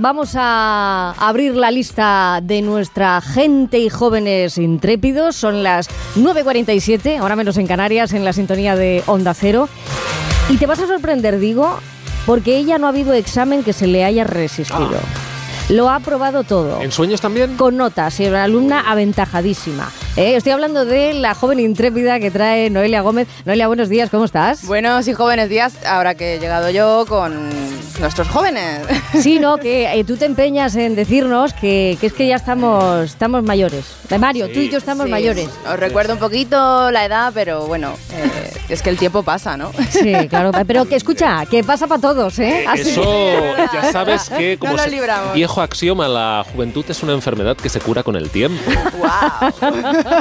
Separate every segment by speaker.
Speaker 1: Vamos a abrir la lista de nuestra gente y jóvenes intrépidos. Son las 9.47, ahora menos en Canarias, en la sintonía de Onda Cero. Y te vas a sorprender, digo, porque ella no ha habido examen que se le haya resistido. Lo ha aprobado todo.
Speaker 2: ¿En sueños también?
Speaker 1: Con notas, y una alumna aventajadísima. Eh, estoy hablando de la joven intrépida que trae Noelia Gómez. Noelia, buenos días, ¿cómo estás?
Speaker 3: Buenos y jóvenes días, ahora que he llegado yo con nuestros jóvenes.
Speaker 1: Sí, no, que eh, tú te empeñas en decirnos que, que es que ya estamos, estamos mayores. Eh, Mario,
Speaker 2: Sí.
Speaker 1: tú y yo estamos
Speaker 3: Sí,
Speaker 1: mayores.
Speaker 3: Os recuerdo un poquito la edad, pero bueno, eh, es que el tiempo pasa, ¿no?
Speaker 1: Sí, claro, pero que escucha, que pasa para todos, ¿eh? Así
Speaker 2: Eso ya sabes que como
Speaker 3: No
Speaker 2: viejo axioma, la juventud es una enfermedad que se cura con el tiempo.
Speaker 3: ¡Wow!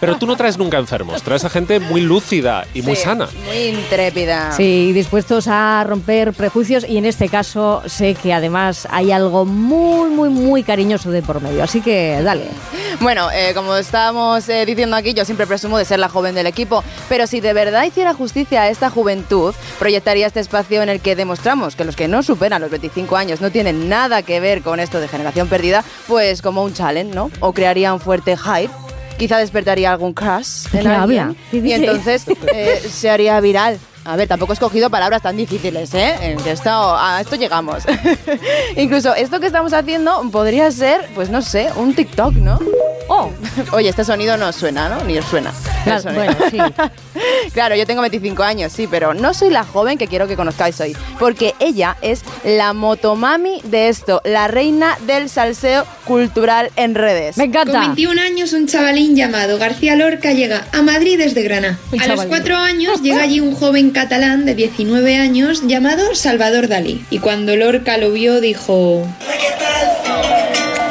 Speaker 2: Pero tú no traes nunca enfermos, traes a gente muy lúcida y muy sana.
Speaker 3: Muy intrépida.
Speaker 1: Sí, dispuestos a romper prejuicios y en este caso sé que además hay algo muy, muy, muy cariñoso de por medio. Así que dale.
Speaker 3: Bueno, eh, como estábamos eh, diciendo aquí, yo siempre presumo de ser la joven del equipo, pero si de verdad hiciera justicia a esta juventud, proyectaría este espacio en el que demostramos que los que no superan los 25 años no tienen nada que ver con esto de generación perdida, pues como un challenge, ¿no? O crearía un fuerte hype. Quizá despertaría algún crush en
Speaker 1: ¿Qué
Speaker 3: alguien y entonces eh, se haría viral. A ver, tampoco he escogido palabras tan difíciles, ¿eh? En que esto, a esto llegamos. Incluso esto que estamos haciendo podría ser, pues no sé, un TikTok, ¿no?
Speaker 1: ¡Oh!
Speaker 3: Oye, este sonido no suena, ¿no? Ni os suena.
Speaker 1: Claro, bueno, sí.
Speaker 3: claro, yo tengo 25 años, sí, pero no soy la joven que quiero que conozcáis hoy, porque ella es la motomami de esto, la reina del salseo cultural en redes.
Speaker 1: Me
Speaker 4: Con
Speaker 1: encanta.
Speaker 4: 21 años, un chavalín llamado García Lorca llega a Madrid desde Granada. A los
Speaker 1: chavalín.
Speaker 4: 4 años llega allí un joven catalán de 19 años llamado Salvador Dalí. Y cuando Lorca lo vio, dijo...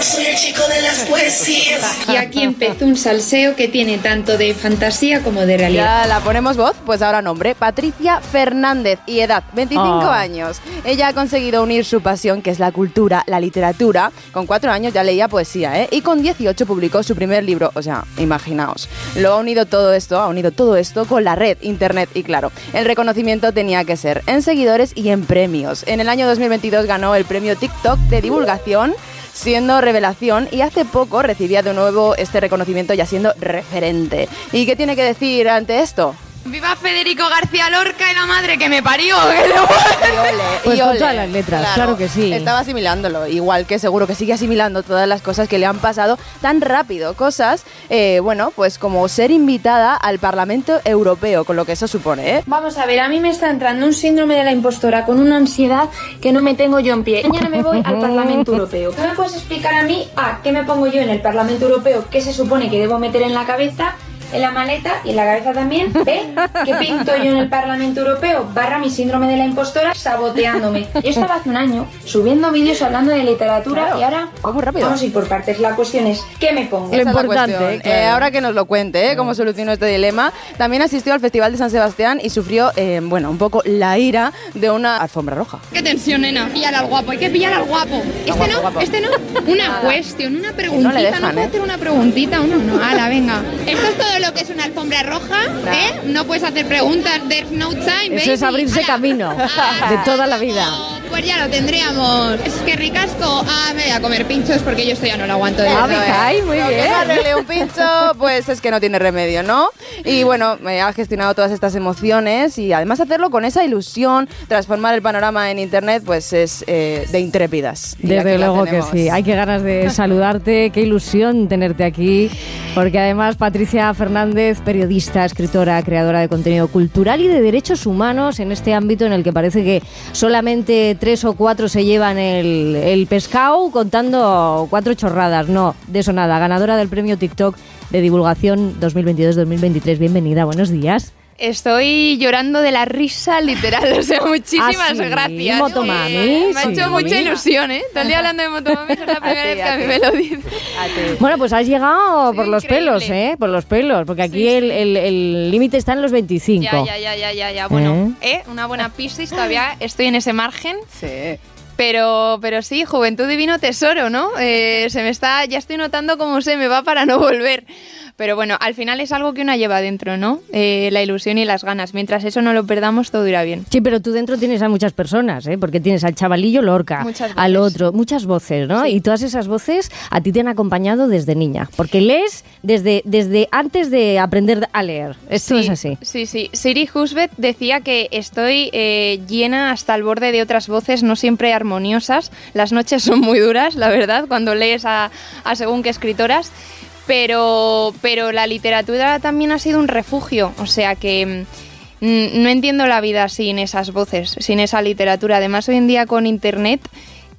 Speaker 5: Soy el chico de las poesías.
Speaker 4: Y aquí empezó un salseo que tiene tanto de fantasía como de realidad.
Speaker 3: Ya la ponemos voz, pues ahora nombre, Patricia Fernández y edad, 25
Speaker 1: Ah.
Speaker 3: años. Ella ha conseguido unir su pasión, que es la cultura, la literatura. Con 4 años ya leía poesía, ¿eh? Y con 18 publicó su primer libro, o sea, imaginaos. Lo ha unido todo esto, ha unido todo esto con la red, internet y claro, el reconocimiento tenía que ser en seguidores y en premios. En el año 2022 ganó el premio TikTok de divulgación siendo revelación y hace poco recibía de nuevo este reconocimiento ya siendo referente. ¿Y qué tiene que decir ante esto?
Speaker 6: ¡Viva Federico García Lorca y la madre que me parió!
Speaker 3: Y ole,
Speaker 1: Pues
Speaker 3: y
Speaker 1: con
Speaker 3: ole.
Speaker 1: todas las letras, claro que sí.
Speaker 3: Estaba asimilándolo, igual que seguro que sigue asimilando todas las cosas que le han pasado tan rápido. Cosas, eh, bueno, pues como ser invitada al Parlamento Europeo, con lo que eso supone, ¿eh?
Speaker 7: Vamos a ver, a mí me está entrando un síndrome de la impostora con una ansiedad que no me tengo yo en pie. Mañana me voy al Parlamento Europeo. ¿Qué me puedes explicar a mí? A, ¿qué me pongo yo en el Parlamento Europeo? ¿Qué se supone que debo meter en la cabeza? En la maleta y en la cabeza también. ¿Eh? ¿Qué pinto yo en el Parlamento Europeo? Barra mi síndrome de la impostora saboteándome. Yo estaba hace un año subiendo vídeos hablando de literatura
Speaker 3: Claro,
Speaker 7: y ahora
Speaker 3: muy rápido.
Speaker 7: vamos a ir por partes. La cuestión es, ¿qué me pongo?
Speaker 1: Lo importante, claro.
Speaker 3: Eh, ahora que nos lo cuente, ¿eh? cómo solucionó este dilema. También asistió al Festival de San Sebastián y sufrió, eh, bueno, un poco la ira de una alfombra roja.
Speaker 6: ¡Qué tensión, nena! Píllala al guapo, hay que pillar al guapo. ¿Este
Speaker 3: Guapo,
Speaker 6: no?
Speaker 3: guapo.
Speaker 6: ¿Este no? Una cuestión, una preguntita.
Speaker 3: le dejan,
Speaker 6: ¿No puedo
Speaker 3: ¿eh?
Speaker 6: hacer una preguntita? Uno no. Ala, venga. Esto es todo lo que es una alfombra roja, ¿eh? No puedes hacer preguntas. There's no time,
Speaker 1: Eso es abrirse camino de toda la vida.
Speaker 6: Pues ya lo tendríamos. Es que ricasco. Ah, me voy a comer pinchos porque yo esto ya no lo aguanto. de
Speaker 1: Ah, me cae, muy bien.
Speaker 3: arregle un pincho, pues es que no tiene remedio, ¿no? Y bueno, me ha gestionado todas estas emociones y además hacerlo con esa ilusión, transformar el panorama en internet, pues es eh, de intrépidas.
Speaker 1: Desde
Speaker 3: la
Speaker 1: luego que sí. Hay que ganas de saludarte. Qué ilusión tenerte aquí. Porque además Patricia Fernández, periodista, escritora, creadora de contenido cultural y de derechos humanos en este ámbito en el que parece que solamente tres o cuatro se llevan el, el pescado contando cuatro chorradas. No, de eso nada. Ganadora del premio TikTok de divulgación 2022-2023. Bienvenida, buenos días.
Speaker 6: Estoy llorando de la risa literal, o sea, muchísimas
Speaker 1: Ah, sí,
Speaker 6: gracias.
Speaker 1: Motomami,
Speaker 6: Eh, Me ha
Speaker 1: sí.
Speaker 6: hecho mucha ilusión, ¿eh? Todo el día hablando de Motomami, es la primera vez que a mí me lo dicen.
Speaker 1: Bueno, pues has llegado por los
Speaker 6: increíble.
Speaker 1: pelos, ¿eh? Por los pelos, porque aquí
Speaker 6: Sí,
Speaker 1: el-
Speaker 6: sí.
Speaker 1: límite está en los 25.
Speaker 6: Ya, ya, ya, ya, ya. Bueno, ¿eh? Una buena pista y todavía estoy en ese margen.
Speaker 3: Sí.
Speaker 6: Pero, pero sí, juventud divino tesoro, ¿no? Eh, se me está, ya estoy notando cómo se me va para no volver. Pero bueno, al final es algo que una lleva dentro, ¿no? Eh, la ilusión y las ganas. Mientras eso no lo perdamos, todo irá bien.
Speaker 1: Sí, pero tú dentro tienes a muchas personas, ¿eh? Porque tienes al chavalillo Lorca, al otro, muchas voces, ¿no? Y todas esas voces a ti te han acompañado desde niña, porque lees desde, desde antes de aprender a leer. Esto
Speaker 6: Sí,
Speaker 1: es así.
Speaker 6: Sí, sí. Siri Husbeth decía que estoy eh, llena hasta el borde de otras voces, no siempre armoniosas. Las noches son muy duras, la verdad, cuando lees a, a según qué escritoras. Pero, pero la literatura también ha sido un refugio. O sea que mm, no entiendo la vida sin esas voces, sin esa literatura. Además, hoy en día con internet.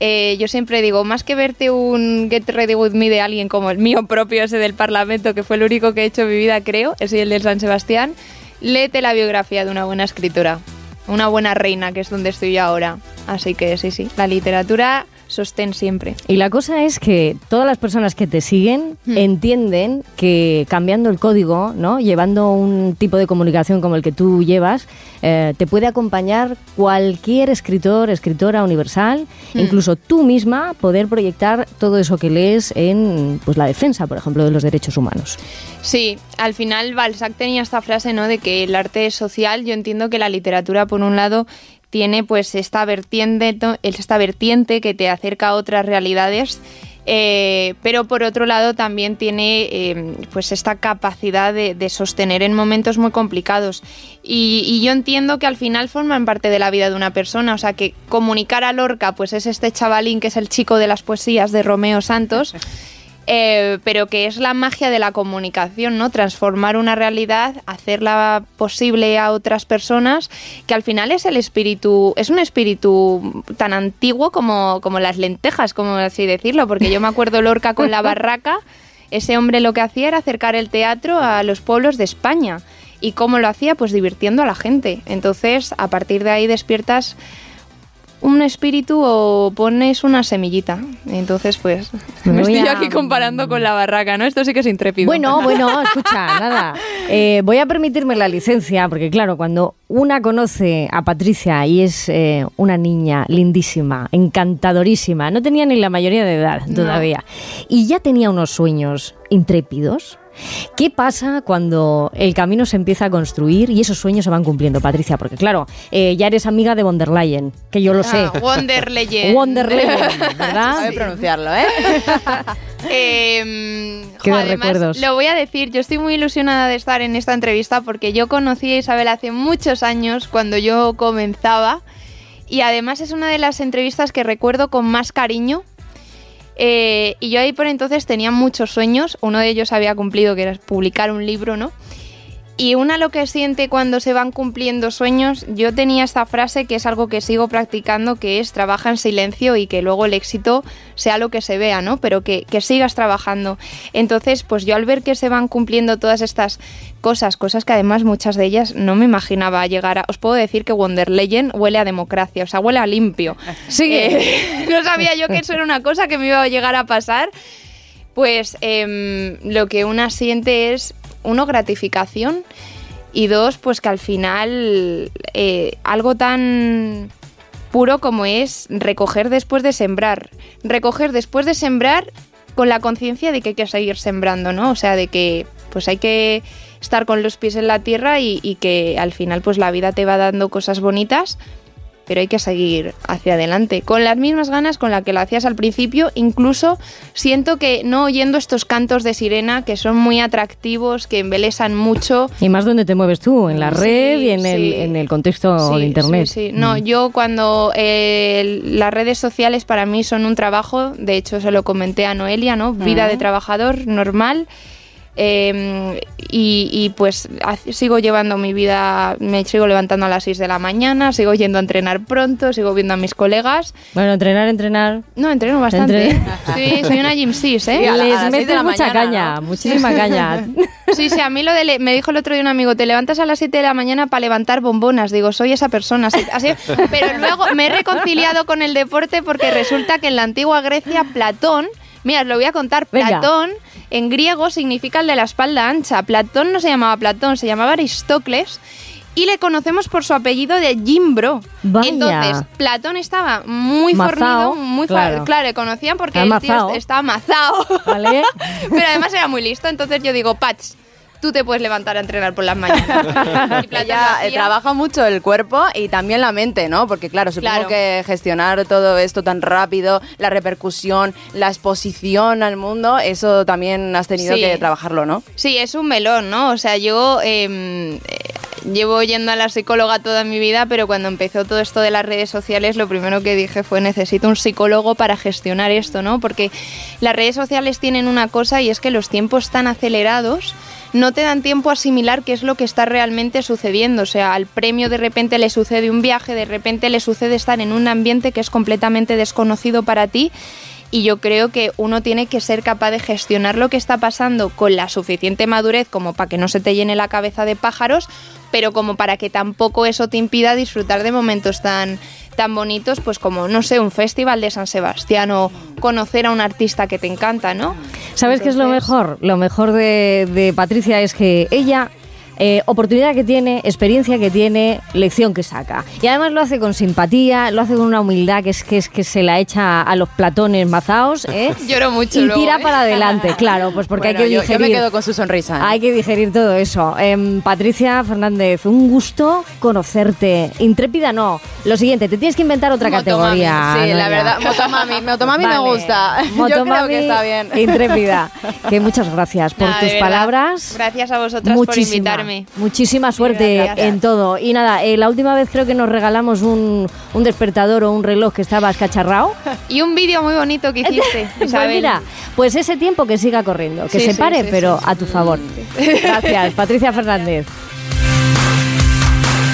Speaker 6: eh, yo siempre digo, más que verte un Get Ready With Me de alguien como el mío propio, ese del Parlamento, que fue el único que he hecho en mi vida, creo, ese y el del San Sebastián, léete la biografía de una buena escritora, una buena reina, que es donde estoy yo ahora. Así que sí, sí, la literatura sostén siempre.
Speaker 1: Y la cosa es que todas las personas que te siguen
Speaker 6: Hmm.
Speaker 1: entienden que cambiando el código, ¿no? llevando un tipo de comunicación como el que tú llevas, eh, te puede acompañar cualquier escritor, escritora universal,
Speaker 6: Hmm.
Speaker 1: incluso tú misma poder proyectar todo eso que lees en pues, la defensa, por ejemplo, de los derechos humanos.
Speaker 6: Sí, al final Balzac tenía esta frase, ¿no? De que el arte es social. Yo entiendo que la literatura, por un lado, tiene pues esta vertiente, esta vertiente que te acerca a otras realidades. eh, pero por otro lado también tiene eh, pues esta capacidad de, sostener en momentos muy complicados y, y yo entiendo que al final forman parte de la vida de una persona o sea que comunicar a Lorca pues es este chavalín que es el chico de las poesías de Romeo Santos eh, pero que es la magia de la comunicación, ¿no? Transformar una realidad, hacerla posible a otras personas, que al final es el espíritu, es un espíritu tan antiguo como, como las lentejas, como así decirlo, porque yo me acuerdo Lorca con la barraca, ese hombre lo que hacía era acercar el teatro a los pueblos de España. ¿Y cómo lo hacía? Pues divirtiendo a la gente. Entonces, a partir de ahí despiertas un espíritu o pones una semillita. Entonces, pues,
Speaker 1: Me
Speaker 6: estoy
Speaker 1: a-
Speaker 6: aquí comparando con la barraca, ¿no? Esto sí que es intrépido.
Speaker 1: Bueno, bueno, escucha, nada. Eh, voy a permitirme la licencia, porque claro, cuando una conoce a Patricia y es eh, una niña lindísima, encantadorísima, no tenía ni la mayoría de edad todavía, y ya tenía unos sueños intrépidos. ¿Qué pasa cuando el camino se empieza a construir y esos sueños se van cumpliendo, Patricia? Porque claro, eh, ya eres amiga de von der Leyen, que yo lo sé.
Speaker 6: Ah, Wonder Legend.
Speaker 1: Wonder Leyen, ¿verdad?
Speaker 3: Sabe pronunciarlo, ¿eh?
Speaker 6: Eh,
Speaker 1: Qué
Speaker 6: jo, además,
Speaker 1: recuerdos.
Speaker 6: Lo voy a decir, yo estoy muy ilusionada de estar en esta entrevista porque yo conocí a Isabel hace muchos años cuando yo comenzaba y además es una de las entrevistas que recuerdo con más cariño. Eh, y yo ahí por entonces tenía muchos sueños, uno de ellos había cumplido que era publicar un libro, ¿no? Y una lo que siente cuando se van cumpliendo sueños, yo tenía esta frase que es algo que sigo practicando, que es trabaja en silencio y que luego el éxito sea lo que se vea, ¿no? Pero que, que sigas trabajando. Entonces, pues yo al ver que se van cumpliendo todas estas cosas, cosas que además muchas de ellas no me imaginaba llegar a... Os puedo decir que Wonder Legend huele a democracia, o sea, huele a limpio.
Speaker 1: Sigue.
Speaker 6: Eh, no sabía yo que eso era una cosa que me iba a llegar a pasar. Pues em, lo que una siente es, uno, gratificación y dos, pues que al final eh, algo tan puro como es recoger después de sembrar. Recoger después de sembrar con la conciencia de que hay que seguir sembrando, ¿no? O sea, de que pues hay que estar con los pies en la tierra y, y que al final pues la vida te va dando cosas bonitas pero hay que seguir hacia adelante. Con las mismas ganas con las que lo hacías al principio, incluso siento que no oyendo estos cantos de sirena que son muy atractivos, que embelesan mucho.
Speaker 1: Y más donde te mueves tú, en la
Speaker 6: Sí,
Speaker 1: red y en, el, en el contexto
Speaker 6: Sí,
Speaker 1: de Internet.
Speaker 6: sí, sí. No, yo cuando eh, las redes sociales para mí son un trabajo, de hecho se lo comenté a Noelia, ¿no? Vida de trabajador normal. Eh, y, y, pues sigo llevando mi vida, me sigo levantando a las 6 de la mañana, sigo yendo a entrenar pronto, sigo viendo a mis colegas.
Speaker 1: Bueno, entrenar, entrenar.
Speaker 6: No, entreno bastante. Sí, soy una gym sis, ¿eh?
Speaker 3: Sí, a la-
Speaker 1: Les
Speaker 3: las seis de
Speaker 1: metes mucha
Speaker 3: mañana,
Speaker 1: caña,
Speaker 3: ¿no?
Speaker 1: muchísima caña.
Speaker 6: Sí, sí, a mí lo de... me dijo el otro día un amigo, te levantas a las 7 de la mañana para levantar bombonas. Digo, soy esa persona. así- así- pero luego me he reconciliado con el deporte porque resulta que en la antigua Grecia Platón, mira, os lo voy a contar,
Speaker 1: Venga.
Speaker 6: Platón en griego significa el de la espalda ancha. Platón no se llamaba Platón, se llamaba Aristócles. y le conocemos por su apellido de Jimbro.
Speaker 1: Vaya.
Speaker 6: Entonces, Platón estaba muy
Speaker 1: Mazao,
Speaker 6: fornido, muy
Speaker 1: claro.
Speaker 6: claro. le conocían porque el tío estaba mazao.
Speaker 1: ¿Vale?
Speaker 6: Pero además era muy listo, entonces yo digo, Pats, tú te puedes levantar a entrenar por las mañanas.
Speaker 3: Ella eh, trabaja mucho el cuerpo y también la mente, ¿no? Porque claro, supongo
Speaker 6: Claro.
Speaker 3: que gestionar todo esto tan rápido, la repercusión, la exposición al mundo, eso también has tenido
Speaker 6: Sí.
Speaker 3: que trabajarlo, ¿no?
Speaker 6: Sí, es un melón, ¿no? O sea, yo eh, llevo yendo a la psicóloga toda mi vida, pero cuando empezó todo esto de las redes sociales, lo primero que dije fue necesito un psicólogo para gestionar esto, ¿no? Porque las redes sociales tienen una cosa y es que los tiempos tan acelerados no te dan tiempo a asimilar qué es lo que está realmente sucediendo. O sea, al premio de repente le sucede un viaje, de repente le sucede estar en un ambiente que es completamente desconocido para ti. Y yo creo que uno tiene que ser capaz de gestionar lo que está pasando con la suficiente madurez como para que no se te llene la cabeza de pájaros, pero como para que tampoco eso te impida disfrutar de momentos tan, tan bonitos, pues como, no sé, un festival de San Sebastián o conocer a un artista que te encanta, ¿no?
Speaker 1: ¿Sabes qué es lo mejor? Lo mejor de, de Patricia es que ella, eh, oportunidad que tiene, experiencia que tiene, lección que saca. Y además lo hace con simpatía, lo hace con una humildad que es que, es que se la echa a los platones mazaos, ¿eh?
Speaker 6: Lloro mucho
Speaker 1: Y
Speaker 6: luego,
Speaker 1: tira
Speaker 6: ¿eh?
Speaker 1: para adelante, claro, pues porque
Speaker 3: Bueno,
Speaker 1: hay que
Speaker 3: yo,
Speaker 1: digerir.
Speaker 3: yo me quedo con su sonrisa. ¿eh?
Speaker 1: Hay que digerir todo eso. Em, Patricia Fernández, un gusto conocerte. Intrépida no. Lo siguiente, te tienes que inventar otra
Speaker 3: Motomami.
Speaker 1: categoría.
Speaker 3: Sí, la
Speaker 1: Noelia.
Speaker 3: verdad, Motomami. Motomami me
Speaker 1: Vale.
Speaker 3: gusta. Yo creo que está bien.
Speaker 1: Intrépida. Que muchas gracias por tus palabras.
Speaker 6: Gracias a vosotras por
Speaker 1: Muchísima, Muchísima suerte
Speaker 6: Gracias.
Speaker 1: en todo. Y nada, eh, la última vez creo que nos regalamos un, un despertador o un reloj que estaba escacharrado.
Speaker 6: Y un vídeo muy bonito que hiciste,
Speaker 1: Pues mira, pues ese tiempo que siga corriendo, que
Speaker 6: Sí,
Speaker 1: se pare,
Speaker 6: sí,
Speaker 1: pero a tu favor. Gracias, Patricia Fernández.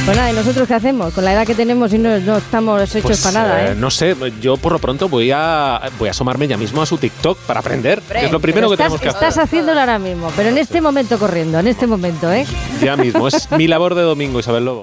Speaker 1: Pues nada, ¿y nosotros qué hacemos? Con la edad que tenemos y no, no estamos hechos
Speaker 2: Pues,
Speaker 1: para nada,
Speaker 2: eh,
Speaker 1: ¿eh?
Speaker 2: no sé, yo por lo pronto voy a, voy a asomarme ya mismo a su TikTok para aprender, que es lo primero que
Speaker 1: estás,
Speaker 2: tenemos que hacer.
Speaker 1: estás haciéndolo ahora mismo, pero en este momento corriendo, en este momento, ¿eh?
Speaker 2: Ya mismo, es mi labor de domingo, Isabel Lobo.